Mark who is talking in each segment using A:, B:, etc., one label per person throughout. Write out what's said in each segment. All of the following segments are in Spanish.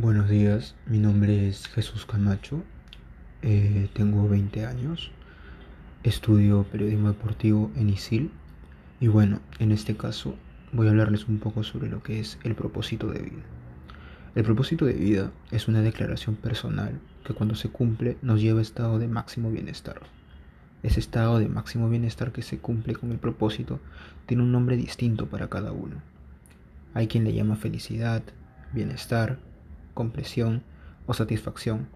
A: Buenos días, mi nombre es Jesús Camacho, eh, tengo 20 años, estudio periodismo deportivo en ISIL y bueno, en este caso voy a hablarles un poco sobre lo que es el propósito de vida. El propósito de vida es una declaración personal que cuando se cumple nos lleva a estado de máximo bienestar. Ese estado de máximo bienestar que se cumple con el propósito tiene un nombre distinto para cada uno. Hay quien le llama felicidad, bienestar, compresión o satisfacción,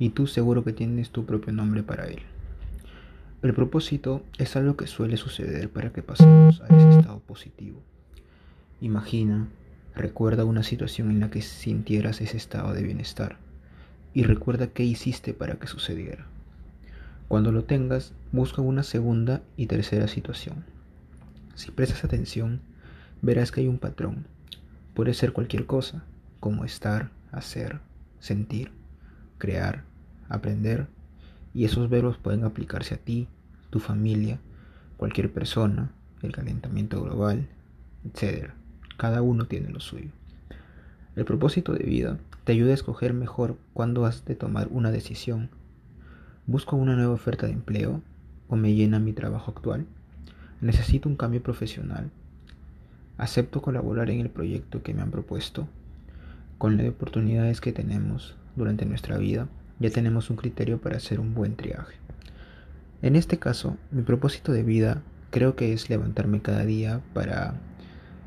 A: y tú seguro que tienes tu propio nombre para él. El propósito es algo que suele suceder para que pasemos a ese estado positivo. Imagina, recuerda una situación en la que sintieras ese estado de bienestar y recuerda qué hiciste para que sucediera. Cuando lo tengas, busca una segunda y tercera situación. Si prestas atención, verás que hay un patrón. Puede ser cualquier cosa, como estar, hacer, sentir, crear, aprender, y esos verbos pueden aplicarse a ti, tu familia, cualquier persona, el calentamiento global, etc. Cada uno tiene lo suyo. El propósito de vida te ayuda a escoger mejor cuándo has de tomar una decisión. ¿Busco una nueva oferta de empleo o me llena mi trabajo actual? ¿Necesito un cambio profesional? ¿Acepto colaborar en el proyecto que me han propuesto? Con las oportunidades que tenemos durante nuestra vida, ya tenemos un criterio para hacer un buen triaje. En este caso, mi propósito de vida creo que es levantarme cada día para,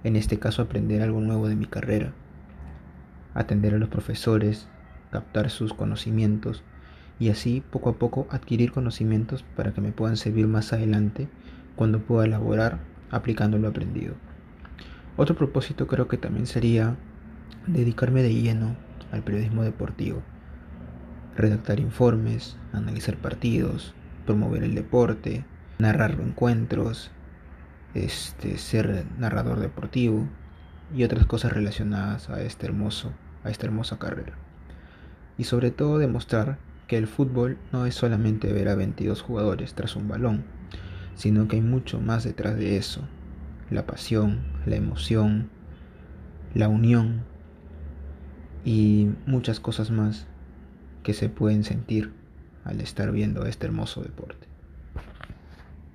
A: en este caso, aprender algo nuevo de mi carrera, atender a los profesores, captar sus conocimientos y así poco a poco adquirir conocimientos para que me puedan servir más adelante cuando pueda elaborar aplicando lo aprendido. Otro propósito creo que también sería dedicarme de lleno al periodismo deportivo, redactar informes, analizar partidos, promover el deporte, narrar encuentros, este, ser narrador deportivo y otras cosas relacionadas a este hermoso, a esta hermosa carrera. Y sobre todo demostrar que el fútbol no es solamente ver a 22 jugadores tras un balón, sino que hay mucho más detrás de eso. La pasión, la emoción, la unión y muchas cosas más que se pueden sentir al estar viendo este hermoso deporte.